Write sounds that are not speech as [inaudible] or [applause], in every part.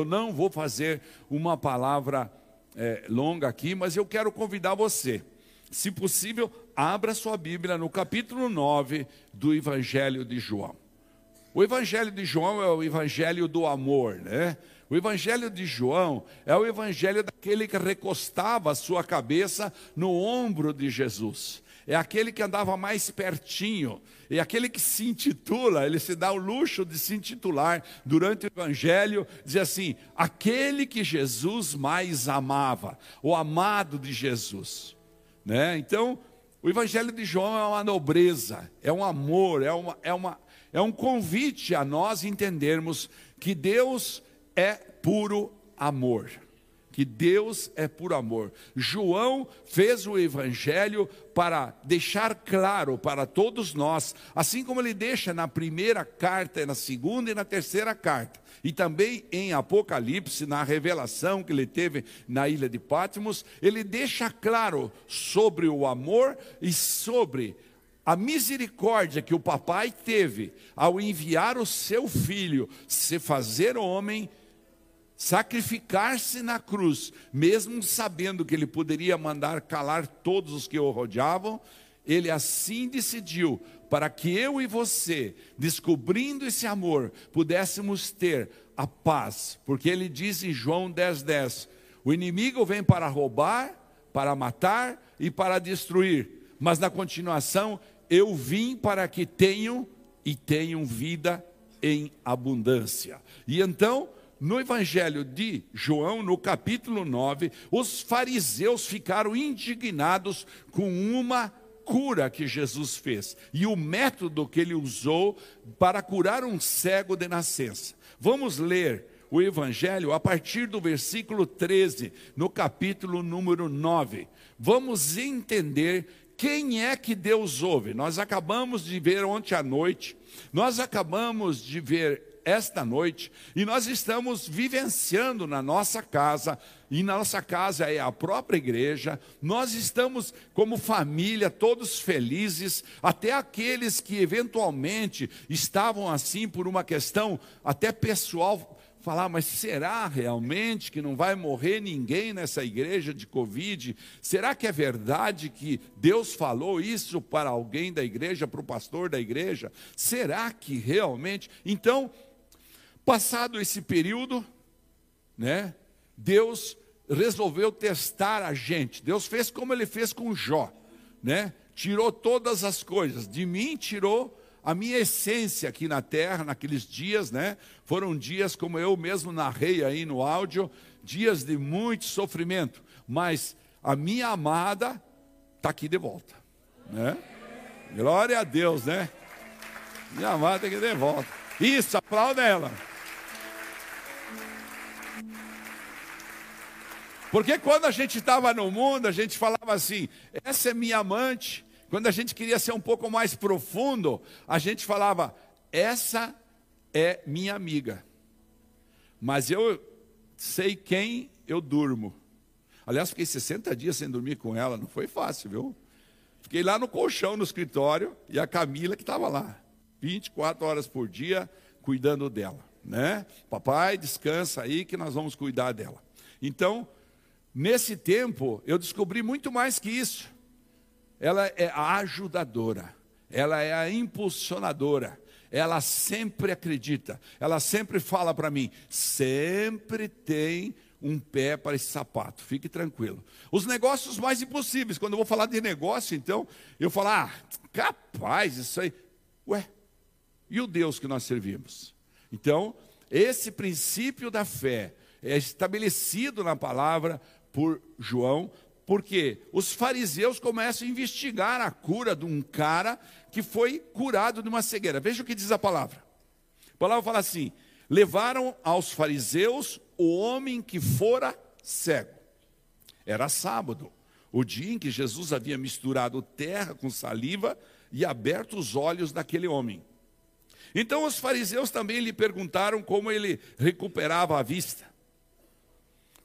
Eu não vou fazer uma palavra é, longa aqui, mas eu quero convidar você. Se possível, abra sua Bíblia no capítulo 9 do Evangelho de João. O Evangelho de João é o Evangelho do amor, né? O Evangelho de João é o Evangelho daquele que recostava a sua cabeça no ombro de Jesus é aquele que andava mais pertinho, é aquele que se intitula, ele se dá o luxo de se intitular durante o Evangelho, diz assim: aquele que Jesus mais amava, o amado de Jesus. Né? Então, o Evangelho de João é uma nobreza, é um amor, é, uma, é, uma, é um convite a nós entendermos que Deus é puro amor que Deus é por amor. João fez o evangelho para deixar claro para todos nós, assim como ele deixa na primeira carta, na segunda e na terceira carta, e também em Apocalipse, na revelação que ele teve na ilha de Patmos, ele deixa claro sobre o amor e sobre a misericórdia que o papai teve ao enviar o seu filho se fazer homem sacrificar-se na cruz, mesmo sabendo que ele poderia mandar calar todos os que o rodeavam, ele assim decidiu para que eu e você, descobrindo esse amor, pudéssemos ter a paz, porque ele diz em João 10:10, 10, o inimigo vem para roubar, para matar e para destruir, mas na continuação eu vim para que tenham e tenham vida em abundância. E então, no Evangelho de João, no capítulo 9, os fariseus ficaram indignados com uma cura que Jesus fez e o método que ele usou para curar um cego de nascença. Vamos ler o Evangelho a partir do versículo 13, no capítulo número 9. Vamos entender quem é que Deus ouve. Nós acabamos de ver ontem à noite, nós acabamos de ver esta noite e nós estamos vivenciando na nossa casa, e na nossa casa é a própria igreja, nós estamos como família, todos felizes, até aqueles que eventualmente estavam assim por uma questão até pessoal falar, mas será realmente que não vai morrer ninguém nessa igreja de Covid? Será que é verdade que Deus falou isso para alguém da igreja, para o pastor da igreja? Será que realmente? Então, Passado esse período, né, Deus resolveu testar a gente. Deus fez como ele fez com Jó, né? Tirou todas as coisas. De mim tirou a minha essência aqui na terra naqueles dias, né? Foram dias como eu mesmo narrei aí no áudio, dias de muito sofrimento, mas a minha amada está aqui de volta, né? Glória a Deus, né? Minha amada aqui de volta. Isso, aplauda ela. Porque quando a gente estava no mundo, a gente falava assim: essa é minha amante. Quando a gente queria ser um pouco mais profundo, a gente falava: essa é minha amiga. Mas eu sei quem eu durmo. Aliás, fiquei 60 dias sem dormir com ela, não foi fácil, viu? Fiquei lá no colchão, no escritório, e a Camila que estava lá, 24 horas por dia, cuidando dela, né? Papai, descansa aí que nós vamos cuidar dela. Então, Nesse tempo, eu descobri muito mais que isso. Ela é a ajudadora, ela é a impulsionadora, ela sempre acredita, ela sempre fala para mim, sempre tem um pé para esse sapato, fique tranquilo. Os negócios mais impossíveis, quando eu vou falar de negócio, então, eu falo, ah, capaz, isso aí. Ué, e o Deus que nós servimos? Então, esse princípio da fé é estabelecido na palavra por João, porque os fariseus começam a investigar a cura de um cara que foi curado de uma cegueira. Veja o que diz a palavra. A palavra fala assim: levaram aos fariseus o homem que fora cego. Era sábado, o dia em que Jesus havia misturado terra com saliva e aberto os olhos daquele homem. Então os fariseus também lhe perguntaram como ele recuperava a vista.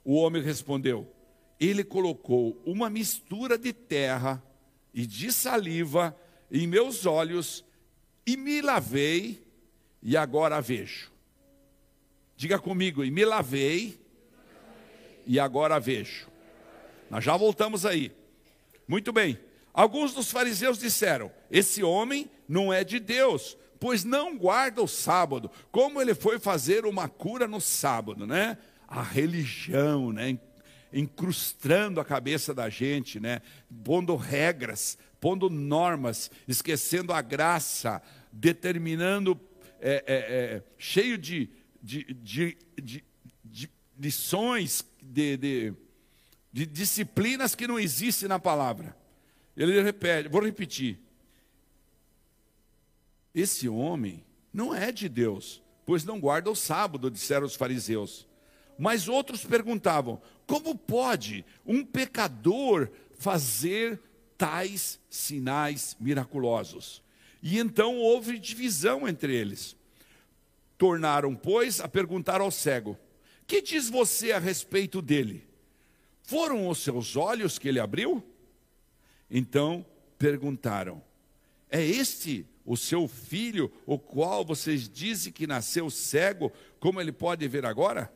O homem respondeu: Ele colocou uma mistura de terra e de saliva em meus olhos e me lavei e agora vejo. Diga comigo, e me lavei, e agora vejo. Nós já voltamos aí. Muito bem. Alguns dos fariseus disseram: Esse homem não é de Deus, pois não guarda o sábado. Como ele foi fazer uma cura no sábado, né? A religião, né? Incrustando a cabeça da gente, né? Pondo regras, pondo normas, esquecendo a graça, determinando, é, é, é, cheio de, de, de, de, de lições, de, de de disciplinas que não existem na palavra. Ele repete, vou repetir. Esse homem não é de Deus, pois não guarda o sábado, disseram os fariseus. Mas outros perguntavam: como pode um pecador fazer tais sinais miraculosos? E então houve divisão entre eles. Tornaram, pois, a perguntar ao cego: Que diz você a respeito dele? Foram os seus olhos que ele abriu? Então perguntaram: É este o seu filho, o qual vocês dizem que nasceu cego, como ele pode ver agora?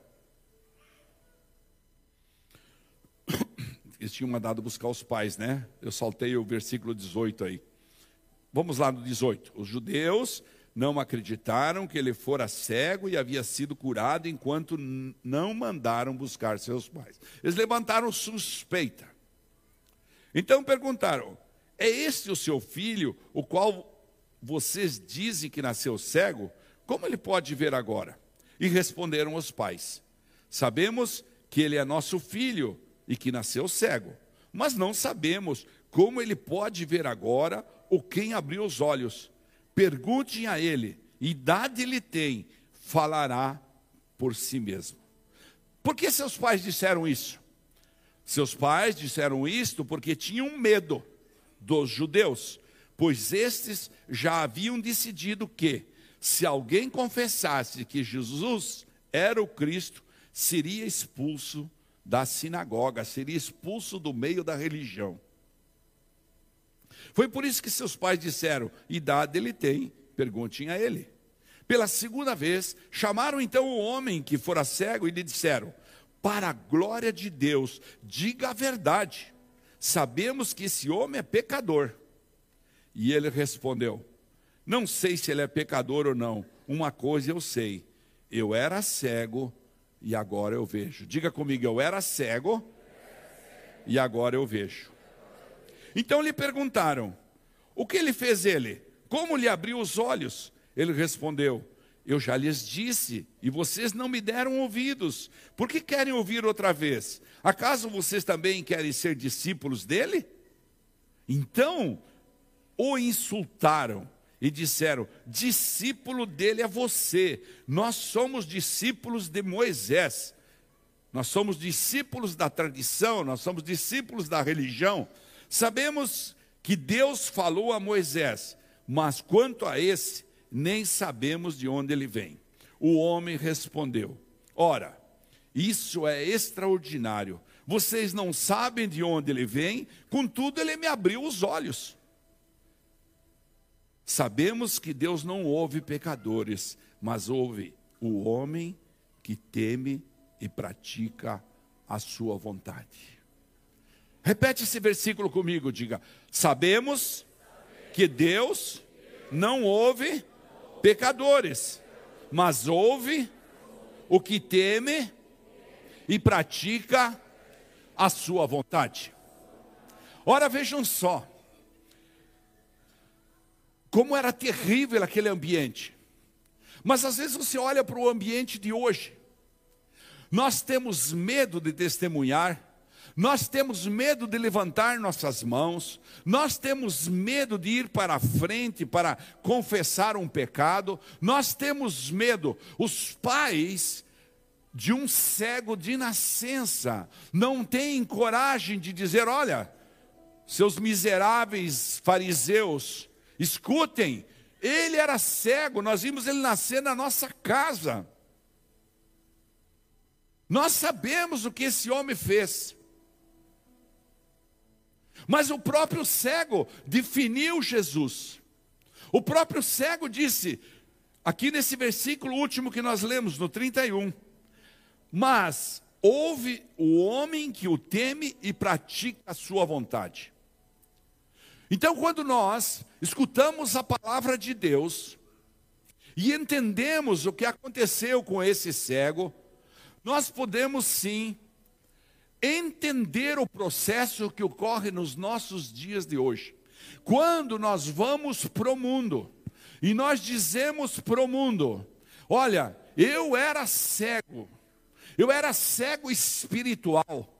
Eles tinham mandado buscar os pais, né? Eu saltei o versículo 18 aí. Vamos lá no 18. Os judeus não acreditaram que ele fora cego e havia sido curado enquanto não mandaram buscar seus pais. Eles levantaram suspeita. Então perguntaram: É este o seu filho, o qual vocês dizem que nasceu cego? Como ele pode ver agora? E responderam os pais: Sabemos que ele é nosso filho e que nasceu cego, mas não sabemos como ele pode ver agora ou quem abriu os olhos. Perguntem a ele, idade ele tem, falará por si mesmo. Por que seus pais disseram isso? Seus pais disseram isto porque tinham medo dos judeus, pois estes já haviam decidido que, se alguém confessasse que Jesus era o Cristo, seria expulso da sinagoga, seria expulso do meio da religião. Foi por isso que seus pais disseram: idade ele tem, perguntem a ele. Pela segunda vez, chamaram então o homem que fora cego e lhe disseram: Para a glória de Deus, diga a verdade. Sabemos que esse homem é pecador. E ele respondeu: Não sei se ele é pecador ou não. Uma coisa eu sei: eu era cego e agora eu vejo. Diga comigo: eu era cego e agora eu vejo. Então lhe perguntaram: O que ele fez ele? Como lhe abriu os olhos? Ele respondeu: Eu já lhes disse, e vocês não me deram ouvidos. Por que querem ouvir outra vez? Acaso vocês também querem ser discípulos dele? Então o insultaram e disseram: Discípulo dele é você, nós somos discípulos de Moisés. Nós somos discípulos da tradição, nós somos discípulos da religião. Sabemos que Deus falou a Moisés, mas quanto a esse, nem sabemos de onde ele vem. O homem respondeu: Ora, isso é extraordinário. Vocês não sabem de onde ele vem, contudo, ele me abriu os olhos. Sabemos que Deus não ouve pecadores, mas ouve o homem que teme e pratica a sua vontade. Repete esse versículo comigo, diga: Sabemos que Deus não ouve pecadores, mas ouve o que teme e pratica a sua vontade. Ora, vejam só, como era terrível aquele ambiente. Mas às vezes você olha para o ambiente de hoje, nós temos medo de testemunhar, nós temos medo de levantar nossas mãos, nós temos medo de ir para a frente para confessar um pecado, nós temos medo. Os pais de um cego de nascença não têm coragem de dizer: olha, seus miseráveis fariseus, escutem, ele era cego, nós vimos ele nascer na nossa casa. Nós sabemos o que esse homem fez. Mas o próprio cego definiu Jesus. O próprio cego disse, aqui nesse versículo último que nós lemos, no 31, Mas ouve o homem que o teme e pratica a sua vontade. Então, quando nós escutamos a palavra de Deus e entendemos o que aconteceu com esse cego, nós podemos sim entender o processo que ocorre nos nossos dias de hoje. Quando nós vamos para o mundo e nós dizemos para o mundo: Olha, eu era cego, eu era cego espiritual.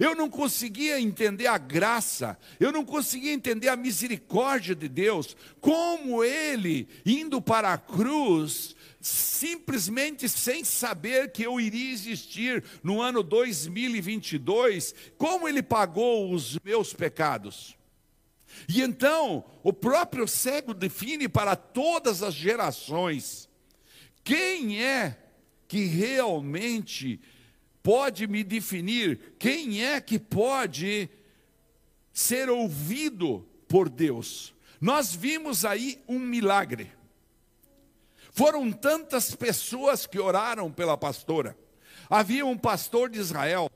Eu não conseguia entender a graça, eu não conseguia entender a misericórdia de Deus, como Ele, indo para a cruz, simplesmente sem saber que eu iria existir no ano 2022, como Ele pagou os meus pecados. E então, o próprio cego define para todas as gerações quem é que realmente pode me definir, quem é que pode ser ouvido por Deus. Nós vimos aí um milagre. Foram tantas pessoas que oraram pela pastora. Havia um pastor de Israel,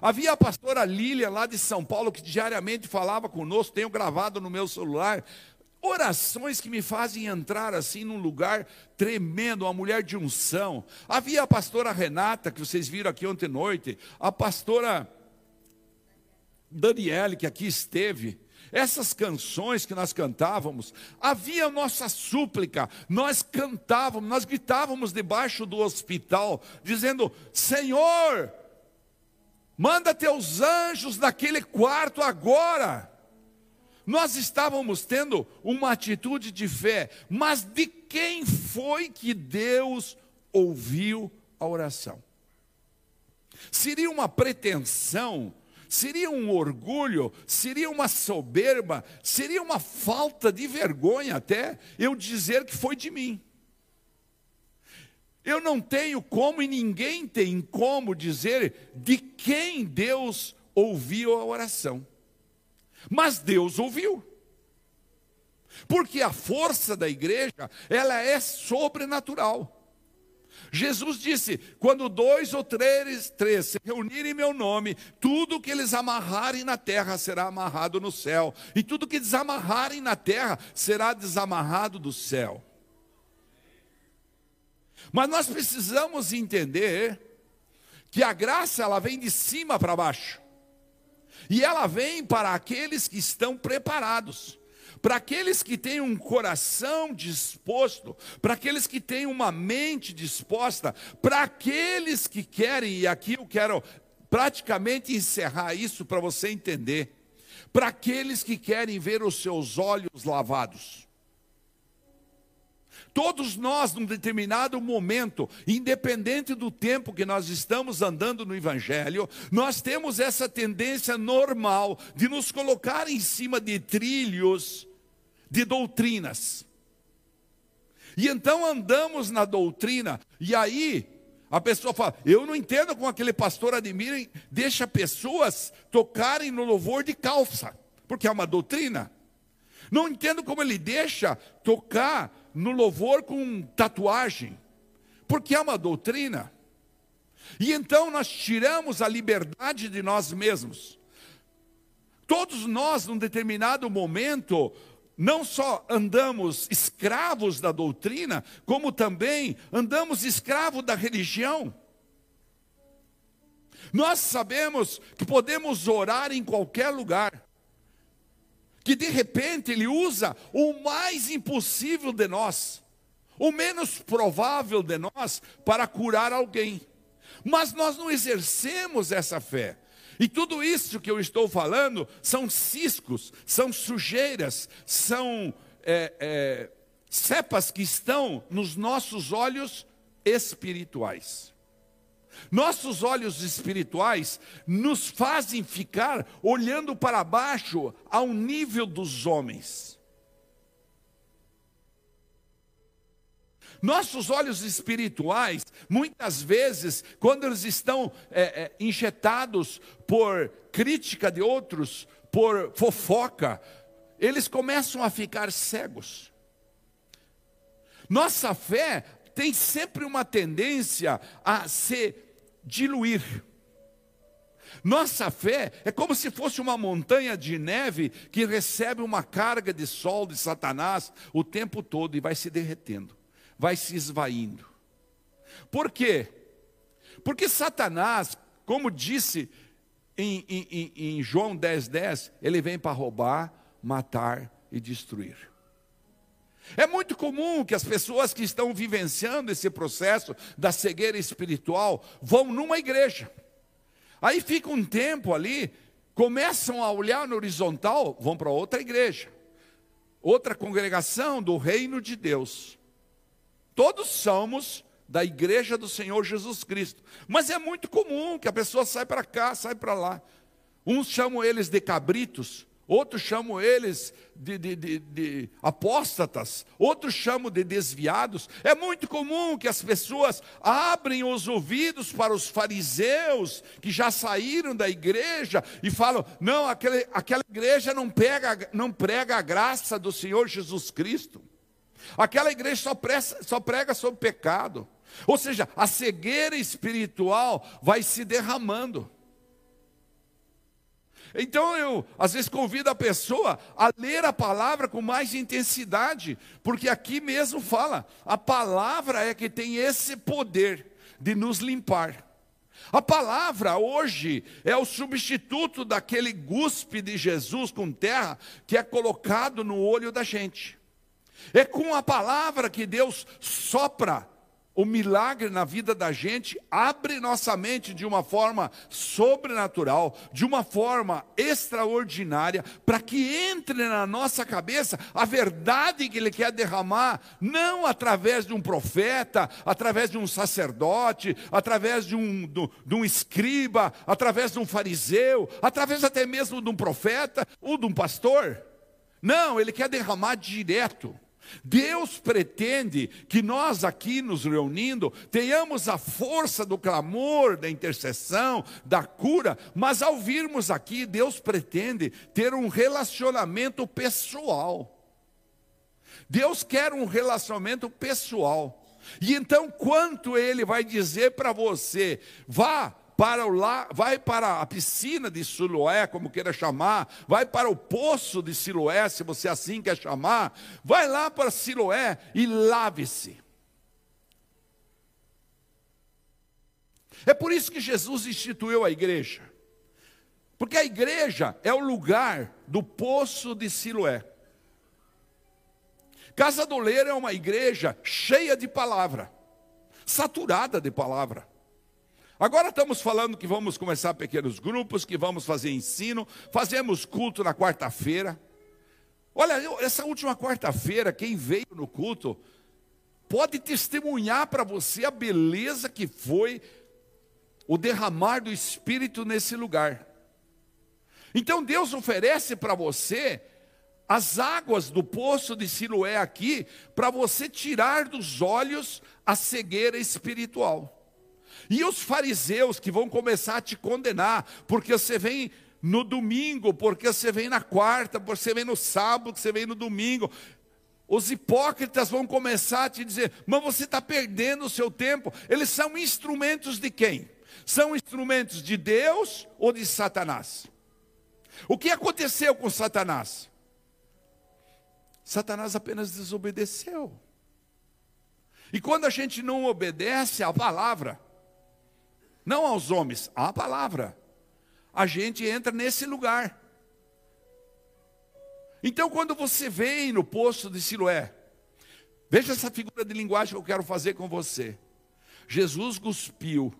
havia a pastora Lília lá de São Paulo que diariamente falava conosco, tenho gravado no meu celular orações que me fazem entrar assim num lugar tremendo, uma mulher de unção. Havia a pastora Renata, que vocês viram aqui ontem à noite, a pastora Daniele, que aqui esteve. Essas canções que nós cantávamos, havia nossa súplica, nós cantávamos, nós gritávamos debaixo do hospital, dizendo: Senhor, manda teus anjos naquele quarto agora nós estávamos tendo uma atitude de fé, mas de quem foi que Deus ouviu a oração? Seria uma pretensão, seria um orgulho, seria uma soberba, seria uma falta de vergonha até eu dizer que foi de mim. Eu não tenho como e ninguém tem como dizer de quem Deus ouviu a oração. Mas Deus ouviu. Porque a força da igreja, ela é sobrenatural. Jesus disse: quando dois ou três, três se reunirem em meu nome, tudo que eles amarrarem na terra será amarrado no céu, e tudo que desamarrarem na terra será desamarrado do céu. Mas nós precisamos entender que a graça ela vem de cima para baixo. E ela vem para aqueles que estão preparados, para aqueles que têm um coração disposto, para aqueles que têm uma mente disposta, para aqueles que querem, e aqui eu quero praticamente encerrar isso para você entender, para aqueles que querem ver os seus olhos lavados. Todos nós, num determinado momento, independente do tempo que nós estamos andando no Evangelho, nós temos essa tendência normal de nos colocar em cima de trilhos de doutrinas. E então andamos na doutrina, e aí a pessoa fala: Eu não entendo como aquele pastor admira, deixa pessoas tocarem no louvor de calça, porque é uma doutrina. Não entendo como ele deixa tocar no louvor com tatuagem, porque é uma doutrina. E então nós tiramos a liberdade de nós mesmos. Todos nós, num determinado momento, não só andamos escravos da doutrina, como também andamos escravos da religião. Nós sabemos que podemos orar em qualquer lugar, que de repente ele usa o mais impossível de nós, o menos provável de nós, para curar alguém. Mas nós não exercemos essa fé. E tudo isso que eu estou falando são ciscos, são sujeiras, são é, é, cepas que estão nos nossos olhos espirituais. Nossos olhos espirituais nos fazem ficar olhando para baixo ao nível dos homens. Nossos olhos espirituais, muitas vezes, quando eles estão é, é, injetados por crítica de outros, por fofoca, eles começam a ficar cegos. Nossa fé tem sempre uma tendência a ser diluir. Nossa fé é como se fosse uma montanha de neve que recebe uma carga de sol de Satanás o tempo todo e vai se derretendo, vai se esvaindo. Por quê? Porque Satanás, como disse em, em, em João 10,10, 10, ele vem para roubar, matar e destruir. É muito comum que as pessoas que estão vivenciando esse processo da cegueira espiritual vão numa igreja. Aí fica um tempo ali, começam a olhar no horizontal, vão para outra igreja, outra congregação do reino de Deus. Todos somos da igreja do Senhor Jesus Cristo. Mas é muito comum que a pessoa sai para cá, sai para lá. Uns chamam eles de cabritos, outros chamam eles de, de, de, de, apóstatas, outros chamam de desviados. É muito comum que as pessoas abrem os ouvidos para os fariseus que já saíram da igreja e falam: não, aquele, aquela igreja não, pega, não prega a graça do Senhor Jesus Cristo. Aquela igreja só, presta, só prega sobre pecado. Ou seja, a cegueira espiritual vai se derramando. Então eu, às vezes, convido a pessoa a ler a palavra com mais intensidade, porque aqui mesmo fala, a palavra é que tem esse poder de nos limpar. A palavra hoje é o substituto daquele guspe de Jesus com terra que é colocado no olho da gente. É com a palavra que Deus sopra o milagre na vida da gente abre nossa mente de uma forma sobrenatural, de uma forma extraordinária, para que entre na nossa cabeça a verdade que Ele quer derramar, não através de um profeta, através de um sacerdote, através de um, de, de um escriba, através de um fariseu, através até mesmo de um profeta ou de um pastor. Não, Ele quer derramar direto. Deus pretende que nós aqui nos reunindo tenhamos a força do clamor, da intercessão, da cura, mas ao virmos aqui, Deus pretende ter um relacionamento pessoal. Deus quer um relacionamento pessoal. E então, quanto Ele vai dizer para você, vá para o lá, vai para a piscina de Siloé, como queira chamar, vai para o poço de Siloé, se você assim quer chamar, vai lá para Siloé e lave-se. É por isso que Jesus instituiu a igreja. Porque a igreja é o lugar do poço de Siloé. Casa do Leiro é uma igreja cheia de palavra, saturada de palavra. Agora estamos falando que vamos começar pequenos grupos, que vamos fazer ensino, fazemos culto na quarta-feira. Olha, essa última quarta-feira, quem veio no culto, pode testemunhar para você a beleza que foi o derramar do Espírito nesse lugar. Então Deus oferece para você as águas do poço de Siloé aqui, para você tirar dos olhos a cegueira espiritual. E os fariseus que vão começar a te condenar, porque você vem no domingo, porque você vem na quarta, porque você vem no sábado, porque você vem no domingo. Os hipócritas vão começar a te dizer, mas você está perdendo o seu tempo. Eles são instrumentos de quem? São instrumentos de Deus ou de Satanás? O que aconteceu com Satanás? Satanás apenas desobedeceu. E quando a gente não obedece à palavra, não aos homens, à palavra. A gente entra nesse lugar. Então, quando você vem no poço de Siloé, veja essa figura de linguagem que eu quero fazer com você. Jesus cuspiu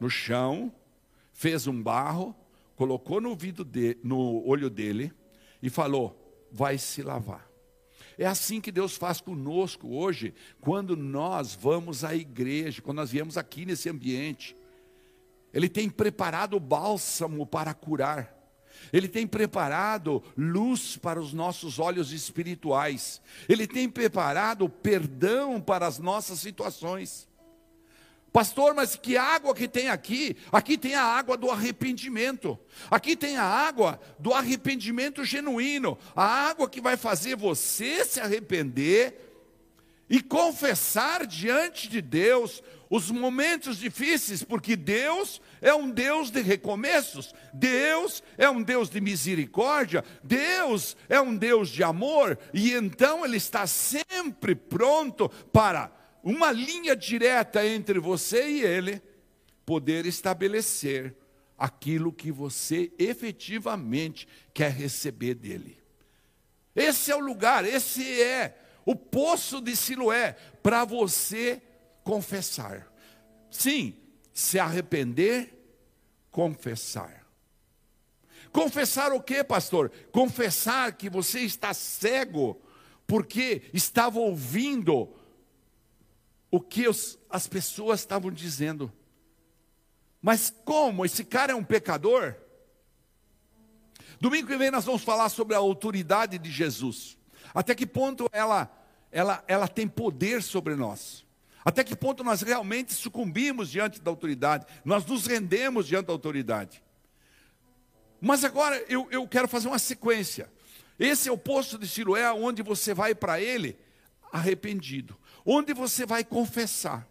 no chão, fez um barro, colocou no, de, no olho dele e falou: vai se lavar. É assim que Deus faz conosco hoje, quando nós vamos à igreja, quando nós viemos aqui nesse ambiente. Ele tem preparado bálsamo para curar. Ele tem preparado luz para os nossos olhos espirituais. Ele tem preparado perdão para as nossas situações. Pastor, mas que água que tem aqui? Aqui tem a água do arrependimento. Aqui tem a água do arrependimento genuíno. A água que vai fazer você se arrepender e confessar diante de Deus os momentos difíceis, porque Deus é um Deus de recomeços, Deus é um Deus de misericórdia, Deus é um Deus de amor, e então Ele está sempre pronto para uma linha direta entre você e Ele, poder estabelecer aquilo que você efetivamente quer receber dele. Esse é o lugar, esse é o poço de Siloé para você confessar. Sim, se arrepender, confessar. Confessar o que, pastor? Confessar que você está cego porque estava ouvindo o que os, as pessoas estavam dizendo. Mas como? Esse cara é um pecador? Domingo que vem nós vamos falar sobre a autoridade de Jesus. Até que ponto ela, ela, ela tem poder sobre nós. Até que ponto nós realmente sucumbimos diante da autoridade. Nós nos rendemos diante da autoridade. Mas agora eu, eu quero fazer uma sequência. Esse é o posto de Siloé, onde você vai para ele arrependido. Onde você vai confessar.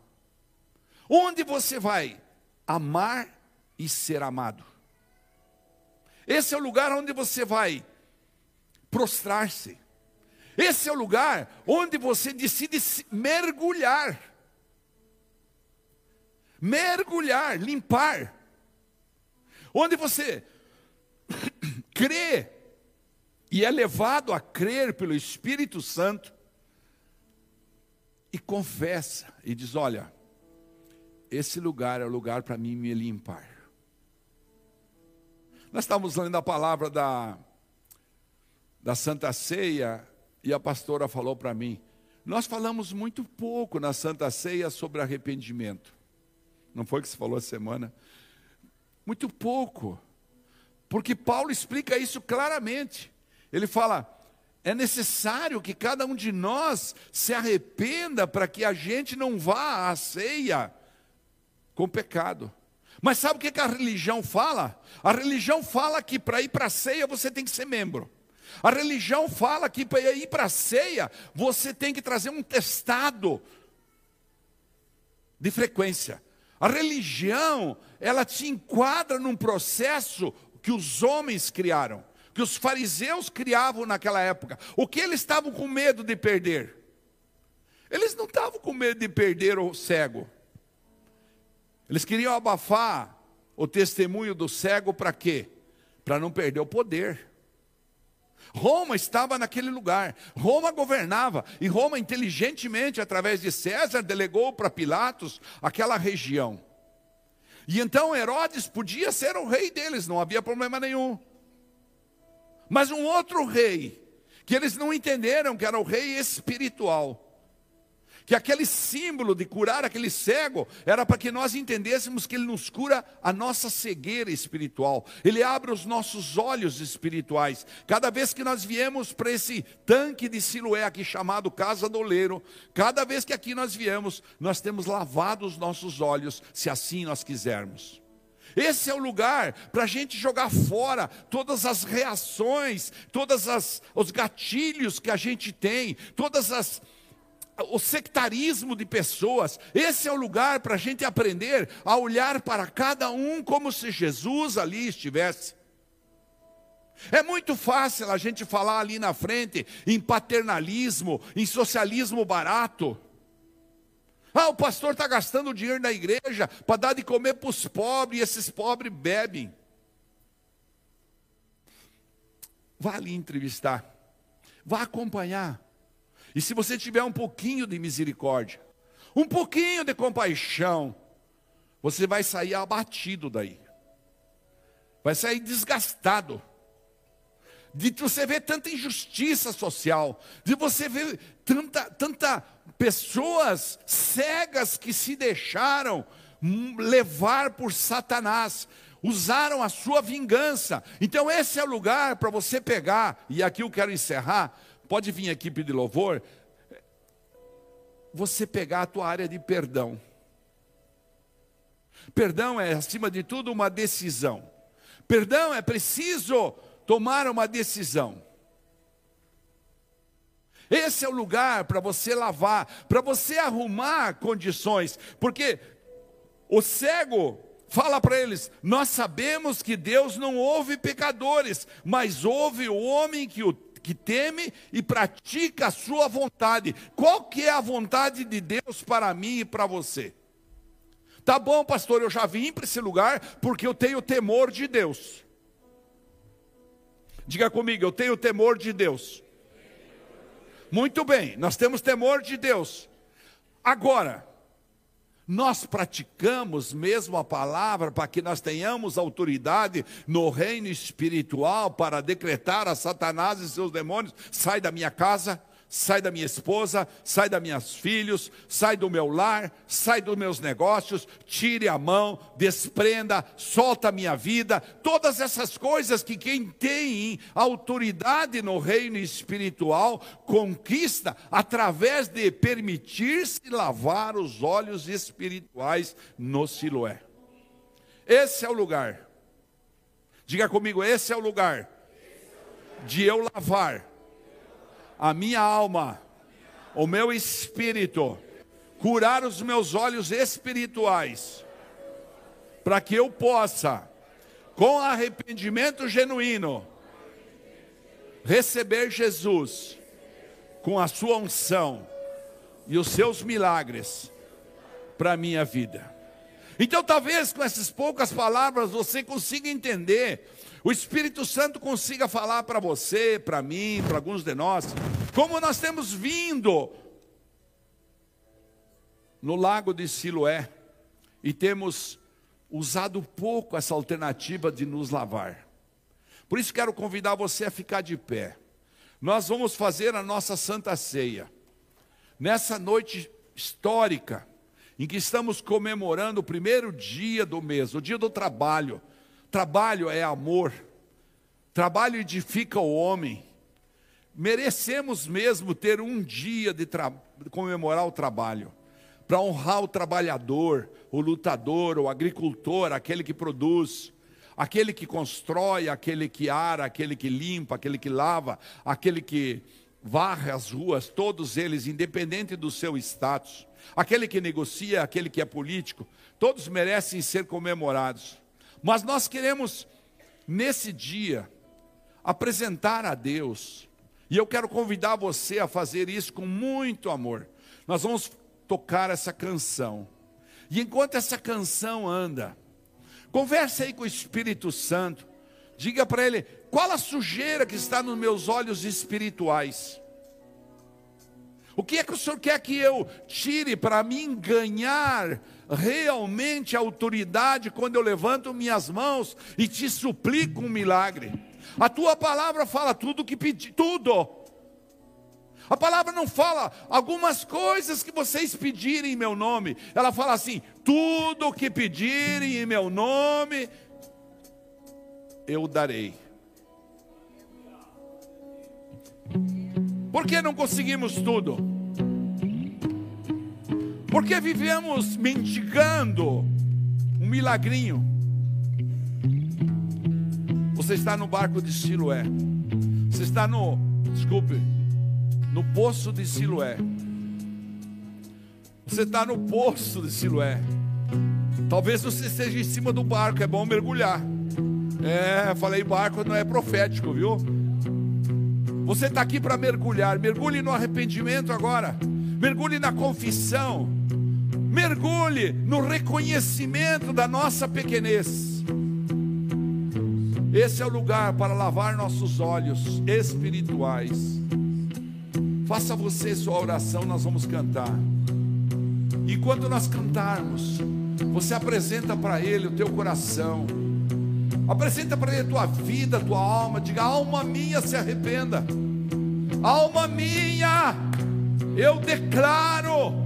Onde você vai amar e ser amado. Esse é o lugar onde você vai prostrar-se. Esse é o lugar onde você decide mergulhar. Mergulhar, limpar. Onde você [coughs] crê e é levado a crer pelo Espírito Santo e confessa e diz: Olha, esse lugar é o lugar para mim me limpar. Nós estávamos lendo a palavra da, da Santa Ceia e a pastora falou para mim: nós falamos muito pouco na Santa Ceia sobre arrependimento. Não foi o que se falou essa semana? Muito pouco. Porque Paulo explica isso claramente. Ele fala: é necessário que cada um de nós se arrependa para que a gente não vá à ceia com pecado. Mas sabe o que, a religião fala? A religião fala que para ir para a ceia você tem que ser membro. A religião fala que para ir para a ceia você tem que trazer um testado de frequência. A religião, ela te enquadra num processo que os homens criaram, que os fariseus criavam naquela época. O que eles estavam com medo de perder? Eles não estavam com medo de perder o cego. Eles queriam abafar o testemunho do cego para quê? Para não perder o poder. Roma estava naquele lugar, Roma governava, e Roma, inteligentemente, através de César, delegou para Pilatos aquela região. E então Herodes podia ser o rei deles, não havia problema nenhum. Mas um outro rei, que eles não entenderam que era o rei espiritual, que aquele símbolo de curar aquele cego era para que nós entendêssemos que ele nos cura a nossa cegueira espiritual, ele abre os nossos olhos espirituais. Cada vez que nós viemos para esse tanque de Siloé aqui chamado Casa do Oleiro, cada vez que aqui nós viemos, nós temos lavado os nossos olhos, se assim nós quisermos. Esse é o lugar para a gente jogar fora todas as reações, todos os gatilhos que a gente tem, todas as o sectarismo de pessoas. Esse é o lugar para a gente aprender a olhar para cada um como se Jesus ali estivesse. É muito fácil a gente falar ali na frente em paternalismo, em socialismo barato. Ah, o pastor está gastando dinheiro na igreja para dar de comer para os pobres e esses pobres bebem. Vá ali entrevistar, vá acompanhar. E se você tiver um pouquinho de misericórdia, um pouquinho de compaixão, você vai sair abatido daí. Vai sair desgastado. De você ver tanta injustiça social, de você ver tanta, tanta pessoas cegas que se deixaram levar por Satanás, usaram a sua vingança. Então esse é o lugar para você pegar, e aqui eu quero encerrar, Pode vir aqui pedir louvor. Você pegar a tua área de perdão. Perdão é, acima de tudo, uma decisão. Perdão é preciso tomar uma decisão. Esse é o lugar para você lavar, para você arrumar condições, porque o cego fala para eles: Nós sabemos que Deus não ouve pecadores, mas ouve o homem que o que teme e pratica a sua vontade. Qual que é a vontade de Deus para mim e para você? Tá bom, pastor, eu já vim para esse lugar porque eu tenho temor de Deus. Diga comigo, eu tenho temor de Deus. Muito bem, nós temos temor de Deus. Agora, nós praticamos mesmo a palavra para que nós tenhamos autoridade no reino espiritual para decretar a Satanás e seus demônios: sai da minha casa, sai da minha esposa, sai da meus filhos, sai do meu lar, sai dos meus negócios, tire a mão, desprenda, solta a minha vida, todas essas coisas que quem tem autoridade no reino espiritual conquista através de permitir-se lavar os olhos espirituais no Siloé. Esse é o lugar. Diga comigo, esse é o lugar de eu lavar a minha alma, o meu espírito, curar os meus olhos espirituais, para que eu possa, com arrependimento genuíno, receber Jesus com a sua unção e os seus milagres para a minha vida. Então, talvez com essas poucas palavras você consiga entender o Espírito Santo consiga falar para você, para mim, para alguns de nós, como nós temos vindo no lago de Siloé e temos usado pouco essa alternativa de nos lavar. Por isso quero convidar você a ficar de pé. Nós vamos fazer a nossa santa ceia. Nessa noite histórica, em que estamos comemorando o primeiro dia do mês, o dia do trabalho. Trabalho é amor. Trabalho edifica o homem. Merecemos mesmo ter um dia de, comemorar o trabalho, para honrar o trabalhador, o lutador, o agricultor, aquele que produz, aquele que constrói, aquele que ara, aquele que limpa, aquele que lava, aquele que varre as ruas, todos eles, independente do seu status, aquele que negocia, aquele que é político, todos merecem ser comemorados. Mas nós queremos, nesse dia, apresentar a Deus, e eu quero convidar você a fazer isso com muito amor. Nós vamos tocar essa canção, e enquanto essa canção anda, converse aí com o Espírito Santo, diga para ele qual a sujeira que está nos meus olhos espirituais. O que é que o Senhor quer que eu tire para mim ganhar realmente autoridade quando eu levanto minhas mãos e te suplico um milagre? A tua palavra fala tudo o que pedi, tudo. A palavra não fala algumas coisas que vocês pedirem em meu nome. Ela fala assim: tudo o que pedirem em meu nome, eu darei. Por que não conseguimos tudo? Porque vivemos mendigando um milagrinho. Você está no barco de Siloé. Você está no, desculpe, no poço de Siloé. Você está no poço de Siloé. Talvez você esteja em cima do barco, é bom mergulhar. É, falei barco não é profético, viu? Você está aqui para mergulhar. Mergulhe no arrependimento agora. Mergulhe na confissão. Mergulhe no reconhecimento da nossa pequenez. Esse é o lugar para lavar nossos olhos espirituais. Faça você sua oração, nós vamos cantar. E quando nós cantarmos, você apresenta para Ele o teu coração Apresenta para ele a tua vida, a tua alma. Diga: alma minha, se arrependa. Alma minha, eu declaro,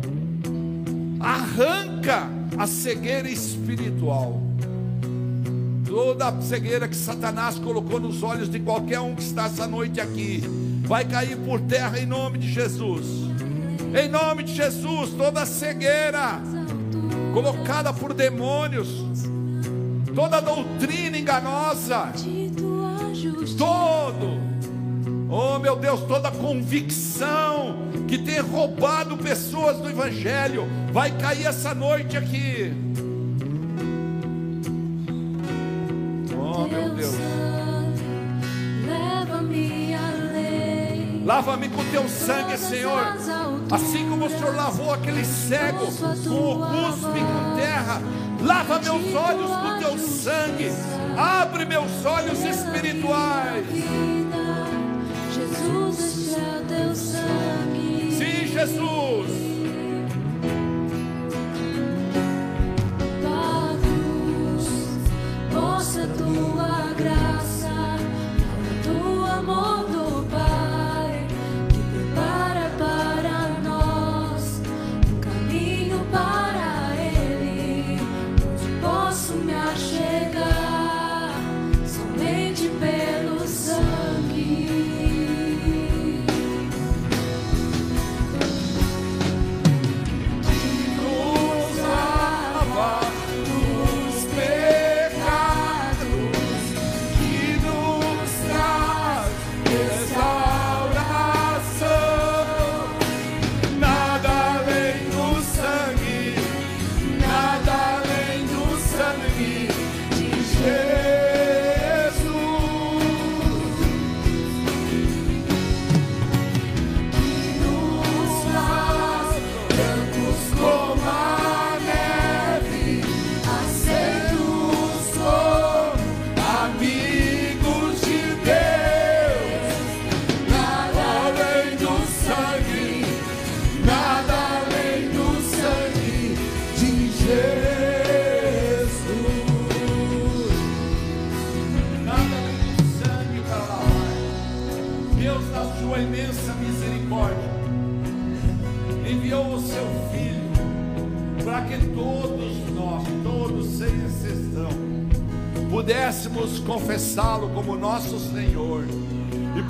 arranca a cegueira espiritual. Toda a cegueira que Satanás colocou nos olhos de qualquer um que está essa noite aqui, vai cair por terra em nome de Jesus. Em nome de Jesus, toda cegueira colocada por demônios, toda doutrina enganosa, todo, Oh meu Deus, toda convicção que tem roubado pessoas do Evangelho vai cair essa noite aqui. Oh meu Deus. Lava-me com teu sangue, Senhor. Assim como o Senhor lavou aquele cego com o cuspe com terra. Lava meus olhos com teu sangue. Abre meus olhos espirituais. Jesus, é teu sangue. Sim, Jesus. pudéssemos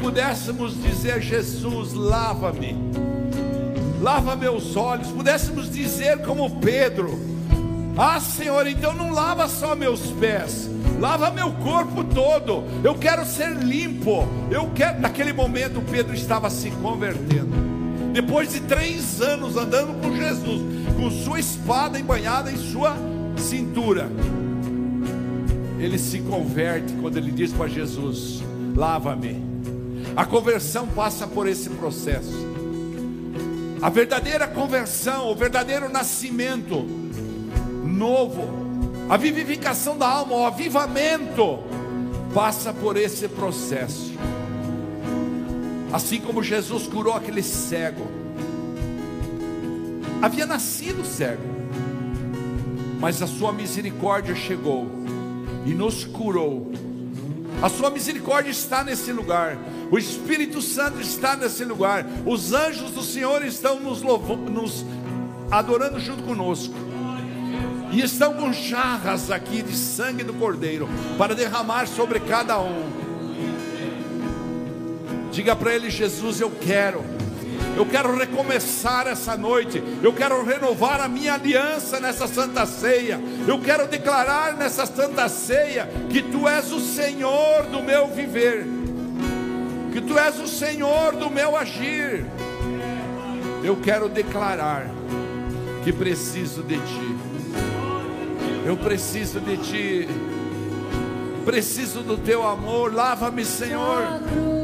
pudéssemos dizer: Jesus, lava-me, lava meus olhos, pudéssemos dizer como Pedro: Ah, Senhor, então não lava só meus pés, lava meu corpo todo. Eu quero ser limpo. Eu quero. Naquele momento, Pedro estava se convertendo. Depois de três anos andando com Jesus, com sua espada embanhada em sua cintura, ele se converte quando ele diz para Jesus: lava-me. A conversão passa por esse processo. A verdadeira conversão, o verdadeiro nascimento novo, a vivificação da alma, o avivamento, passa por esse processo. Assim como Jesus curou aquele cego, havia nascido cego, mas a sua misericórdia chegou e nos curou. A sua misericórdia está nesse lugar. O Espírito Santo está nesse lugar. Os anjos do Senhor estão nos, nos adorando junto conosco. E estão com jarras aqui de sangue do Cordeiro para derramar sobre cada um. Diga para ele, Jesus, eu quero eu quero recomeçar essa noite. Eu quero renovar a minha aliança nessa santa ceia. Eu quero declarar nessa santa ceia que tu és o Senhor do meu viver. Que tu és o Senhor do meu agir. Eu quero declarar que preciso de ti. Eu preciso de ti. Preciso do teu amor. Lava-me, Senhor.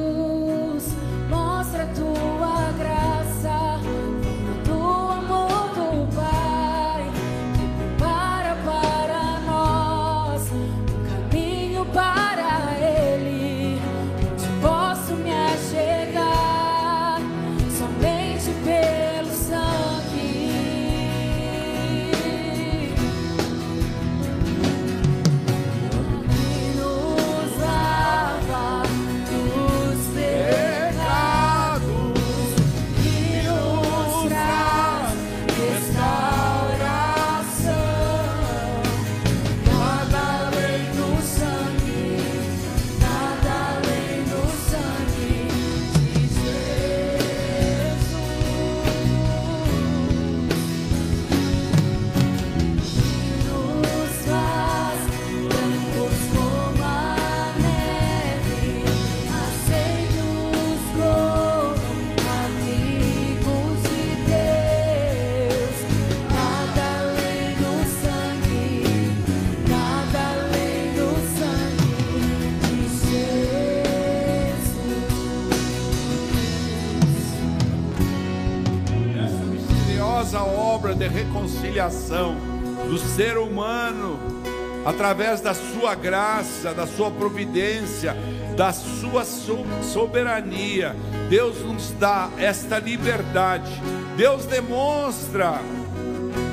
Reconciliação do ser humano através da sua graça, da sua providência, da sua soberania. Deus nos dá esta liberdade. Deus demonstra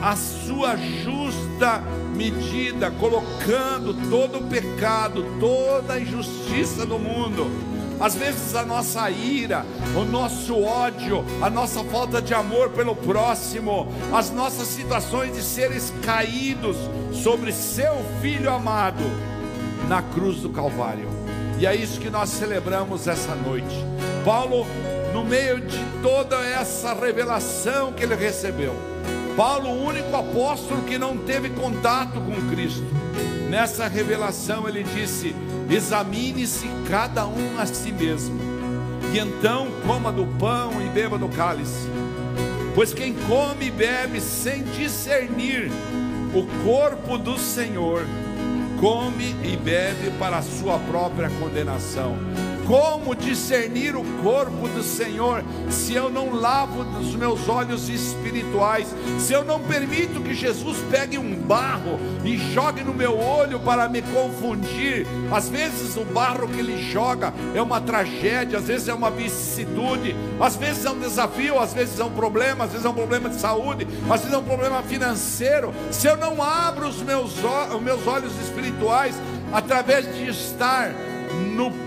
a sua justa medida, colocando todo o pecado, toda a injustiça do mundo. Às vezes a nossa ira, o nosso ódio, a nossa falta de amor pelo próximo, as nossas situações de seres caídos sobre seu filho amado na cruz do Calvário. E é isso que nós celebramos essa noite. Paulo, no meio de toda essa revelação que ele recebeu, Paulo, o único apóstolo que não teve contato com Cristo, nessa revelação ele disse: examine-se cada um a si mesmo, e então coma do pão e beba do cálice. Pois quem come e bebe sem discernir o corpo do Senhor, come e bebe para a sua própria condenação. Como discernir o corpo do Senhor se eu não lavo os meus olhos espirituais? Se eu não permito que Jesus pegue um barro e jogue no meu olho para me confundir? Às vezes o barro que ele joga é uma tragédia, às vezes é uma vicissitude, às vezes é um desafio, às vezes é um problema, às vezes é um problema de saúde, às vezes é um problema financeiro. Se eu não abro os meus, os meus olhos espirituais através de estar no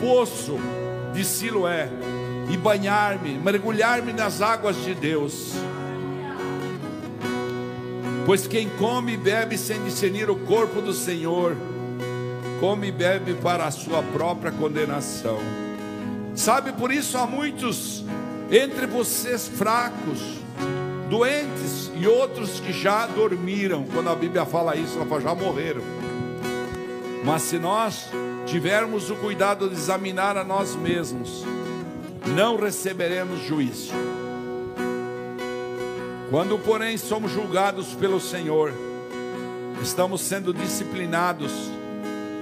poço de Siloé e banhar-me, mergulhar-me nas águas de Deus. Pois quem come e bebe sem discernir o corpo do Senhor, come e bebe para a sua própria condenação. Sabe, por isso há muitos entre vocês fracos, doentes e outros que já dormiram. Quando a Bíblia fala isso, ela fala, já morreram. Mas se nós tivermos o cuidado de examinar a nós mesmos, não receberemos juízo. Quando, porém, somos julgados pelo Senhor, estamos sendo disciplinados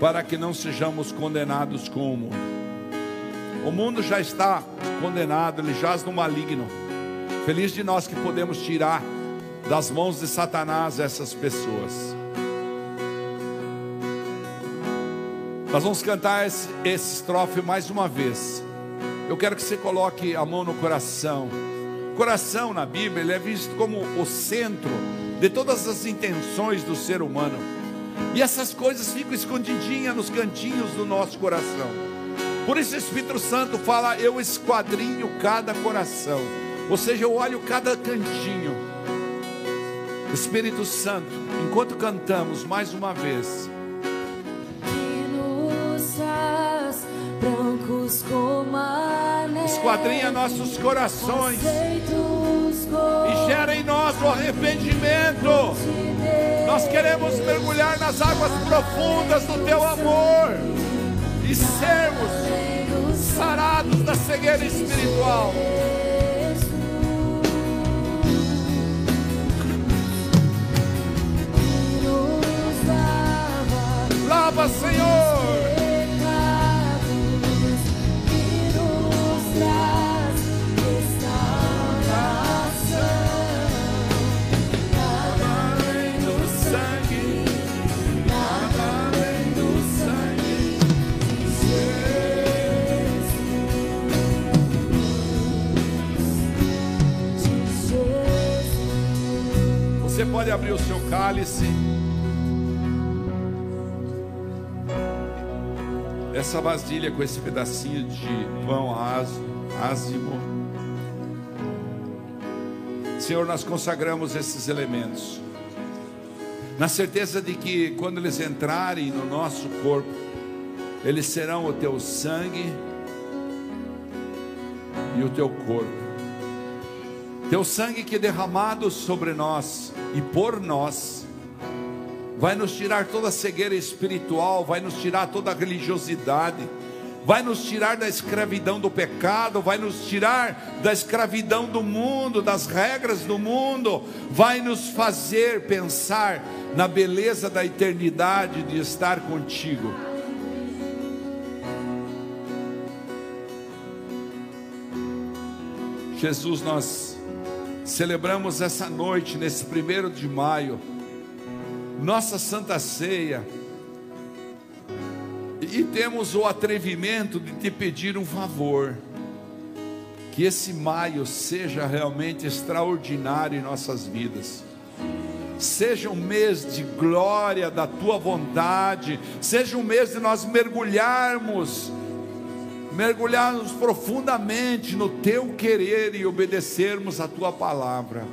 para que não sejamos condenados com o mundo. O mundo já está condenado, ele jaz no maligno. Feliz de nós que podemos tirar das mãos de Satanás essas pessoas. Nós vamos cantar esse, esse estrofe mais uma vez. Eu quero que você coloque a mão no coração. coração na Bíblia ele é visto como o centro de todas as intenções do ser humano. E essas coisas ficam escondidinhas nos cantinhos do nosso coração. Por isso o Espírito Santo fala: Eu esquadrinho cada coração. Ou seja, eu olho cada cantinho. Espírito Santo, enquanto cantamos mais uma vez, Esquadrinha nossos corações e gera em nós o arrependimento. Nós queremos mergulhar nas águas profundas do teu amor e sermos sarados da cegueira espiritual. Lava, Senhor. Você pode abrir o seu cálice. Essa vasilha com esse pedacinho de pão ázimo. Senhor, nós consagramos esses elementos. Na certeza de que quando eles entrarem no nosso corpo, eles serão o teu sangue e o teu corpo. Teu sangue que é derramado sobre nós e por nós, vai nos tirar toda a cegueira espiritual, vai nos tirar toda a religiosidade, vai nos tirar da escravidão do pecado, vai nos tirar da escravidão do mundo, das regras do mundo, vai nos fazer pensar na beleza da eternidade de estar contigo. Jesus, nós celebramos essa noite, nesse primeiro de maio, nossa Santa Ceia, e temos o atrevimento de te pedir um favor, que esse maio seja realmente extraordinário em nossas vidas. Seja um mês de glória da tua vontade, seja um mês de nós mergulharmos, mergulharmos profundamente no teu querer e obedecermos a tua palavra.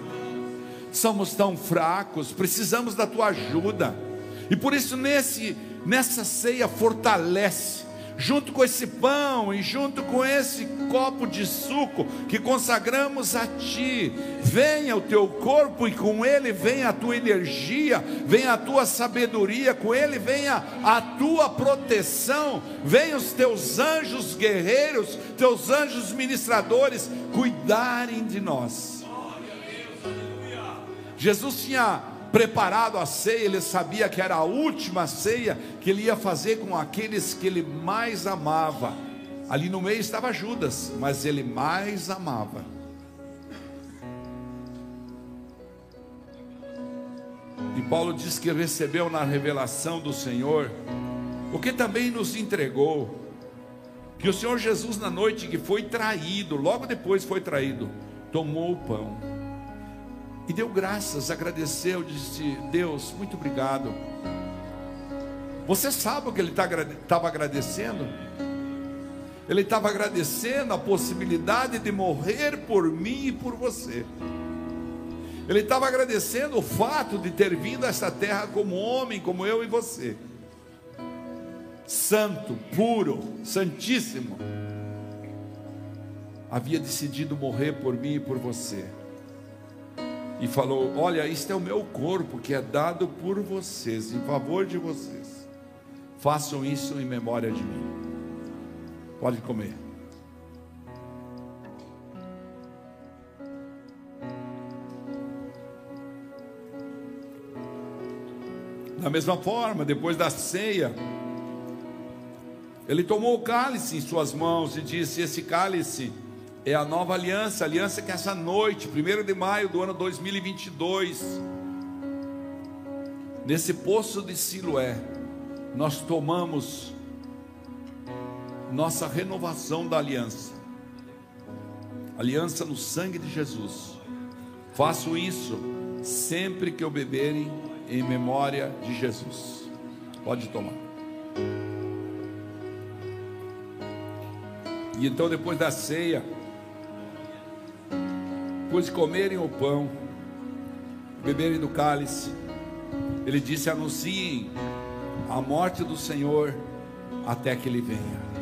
Somos tão fracos, precisamos da tua ajuda. E por isso nesse nessa ceia fortalece junto com esse pão e junto com esse copo de suco que consagramos a Ti, venha o teu corpo e com ele venha a tua energia, venha a tua sabedoria, com ele venha a tua proteção, venha os teus anjos guerreiros, teus anjos ministradores cuidarem de nós. Jesus tinha preparado a ceia, ele sabia que era a última ceia que ele ia fazer com aqueles que ele mais amava. Ali no meio estava Judas, mas ele mais amava. E Paulo diz que recebeu na revelação do Senhor, o que também nos entregou, que o Senhor Jesus, na noite que foi traído, logo depois foi traído, tomou o pão e deu graças, agradeceu, disse: Deus, muito obrigado. Você sabe o que ele estava tá agradecendo? Ele estava agradecendo a possibilidade de morrer por mim e por você. Ele estava agradecendo o fato de ter vindo a esta terra como homem, como eu e você. Santo, puro, santíssimo. Havia decidido morrer por mim e por você e falou: Olha, isto é o meu corpo que é dado por vocês, em favor de vocês. Façam isso em memória de mim. Pode comer. Da mesma forma, depois da ceia, ele tomou o cálice em suas mãos e disse: Esse cálice é a nova aliança, aliança que essa noite, 1 de maio do ano 2022, nesse poço de Siloé, nós tomamos nossa renovação da aliança, aliança no sangue de Jesus. Faço isso sempre que eu beberem em memória de Jesus. Pode tomar. E então, depois da ceia, depois de comerem o pão, beberem do cálice, ele disse: anunciem a morte do Senhor até que ele venha.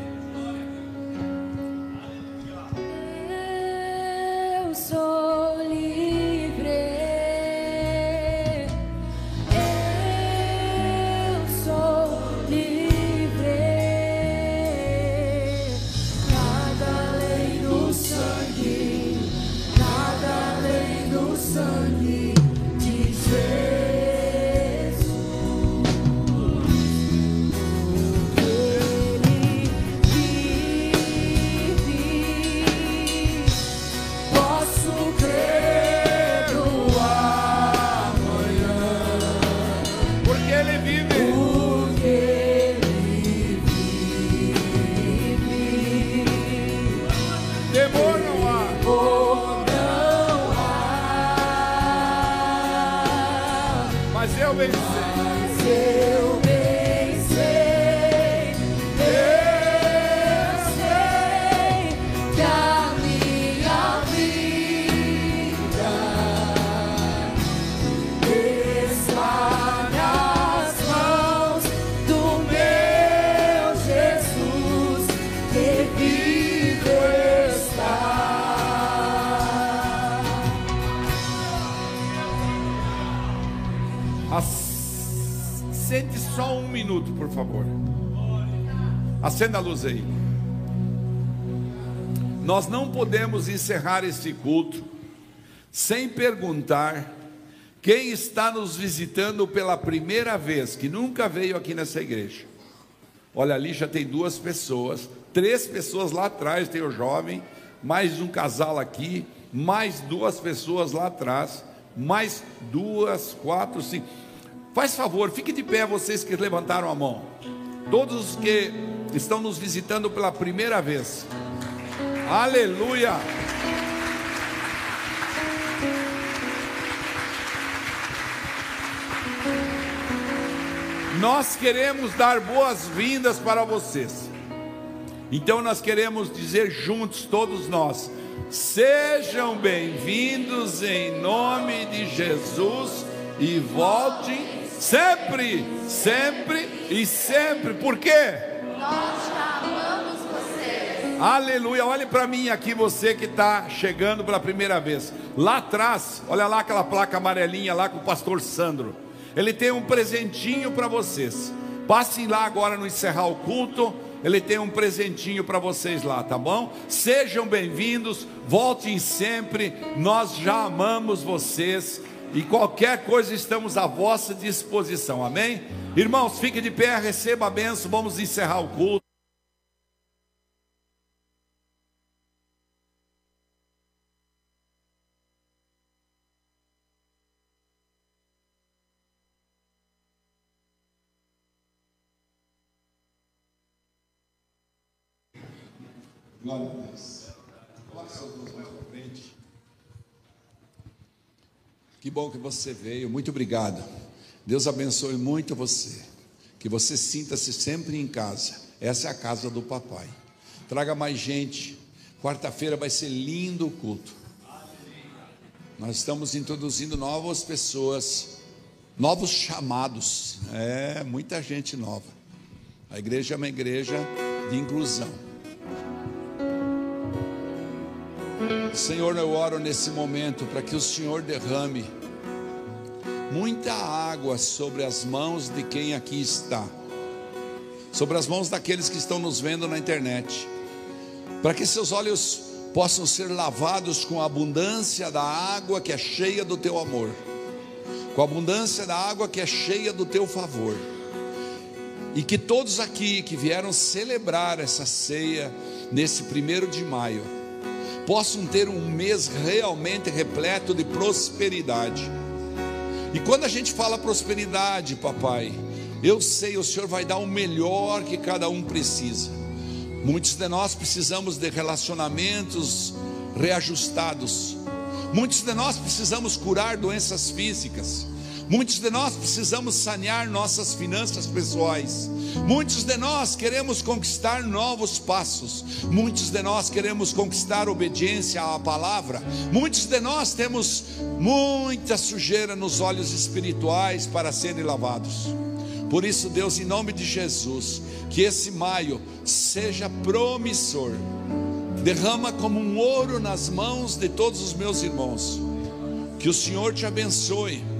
Acenda a luz aí. Nós não podemos encerrar este culto sem perguntar quem está nos visitando pela primeira vez, que nunca veio aqui nessa igreja. Olha, ali já tem duas pessoas, três pessoas lá atrás, tem o jovem, mais um casal aqui, mais duas pessoas lá atrás, mais duas, quatro, cinco. Faz favor, fique de pé vocês que levantaram a mão. Todos os que estão nos visitando pela primeira vez. Aleluia! Nós queremos dar boas-vindas para vocês. Então nós queremos dizer juntos, todos nós, sejam bem-vindos em nome de Jesus e voltem sempre, sempre e sempre. Por quê? Nós já amamos vocês. Aleluia. Olhe para mim aqui, você que está chegando pela primeira vez. Lá atrás, olha lá aquela placa amarelinha lá com o pastor Sandro. Ele tem um presentinho para vocês. Passem lá agora no encerrar o culto. Ele tem um presentinho para vocês lá, tá bom? Sejam bem-vindos, voltem sempre. Nós já amamos vocês e qualquer coisa estamos à vossa disposição. Amém? Irmãos, fiquem de pé, receba a benção. Vamos encerrar o culto. Glória a Deus. Que bom que você veio. Muito obrigado. Deus abençoe muito você. Que você sinta-se sempre em casa. Essa é a casa do papai. Traga mais gente. Quarta-feira vai ser lindo o culto. Nós estamos introduzindo novas pessoas, novos chamados. É, muita gente nova. A igreja é uma igreja de inclusão. Senhor, eu oro nesse momento para que o Senhor derrame muita água sobre as mãos de quem aqui está, sobre as mãos daqueles que estão nos vendo na internet, para que seus olhos possam ser lavados com a abundância da água que é cheia do teu amor, com a abundância da água que é cheia do teu favor. E que todos aqui que vieram celebrar essa ceia nesse primeiro de maio, possam ter um mês realmente repleto de prosperidade. E quando a gente fala prosperidade, papai, eu sei, o Senhor vai dar o melhor que cada um precisa. Muitos de nós precisamos de relacionamentos reajustados. Muitos de nós precisamos curar doenças físicas. Muitos de nós precisamos sanear nossas finanças pessoais. Muitos de nós queremos conquistar novos passos. Muitos de nós queremos conquistar obediência à palavra. Muitos de nós temos muita sujeira nos olhos espirituais para serem lavados. Por isso, Deus, em nome de Jesus, que esse maio seja promissor. Derrama como um ouro nas mãos de todos os meus irmãos. Que o Senhor te abençoe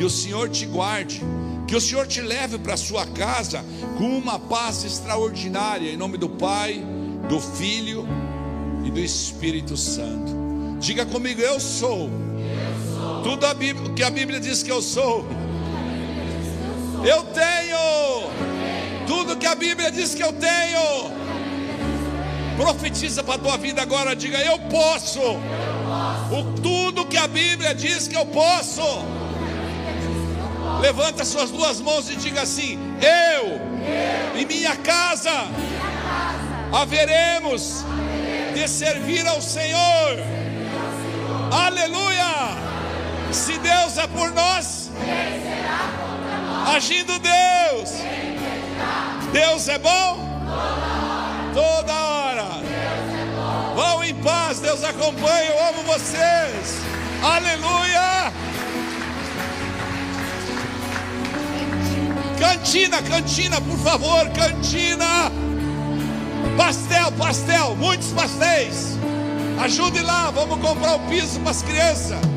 que o Senhor te guarde, que o Senhor te leve para sua casa com uma paz extraordinária, em nome do Pai, do Filho e do Espírito Santo. Diga comigo, eu sou. Tudo a Bíblia, que a Bíblia diz que eu sou. Eu tenho. Tudo que a Bíblia diz que eu tenho. Profetiza para a tua vida agora, diga eu posso. O tudo que a Bíblia diz que eu posso. Levanta suas duas mãos e diga assim: Eu, eu. e minha casa, minha casa haveremos, haveremos de servir ao Senhor. Senhor. Aleluia! Se Deus é por nós, nós? agindo Deus, Deus é bom toda hora. É Vão em paz, Deus acompanha, eu amo vocês. Aleluia! Cantina, cantina, por favor, cantina. Pastel, pastel, muitos pastéis. Ajude lá, vamos comprar o piso para as crianças.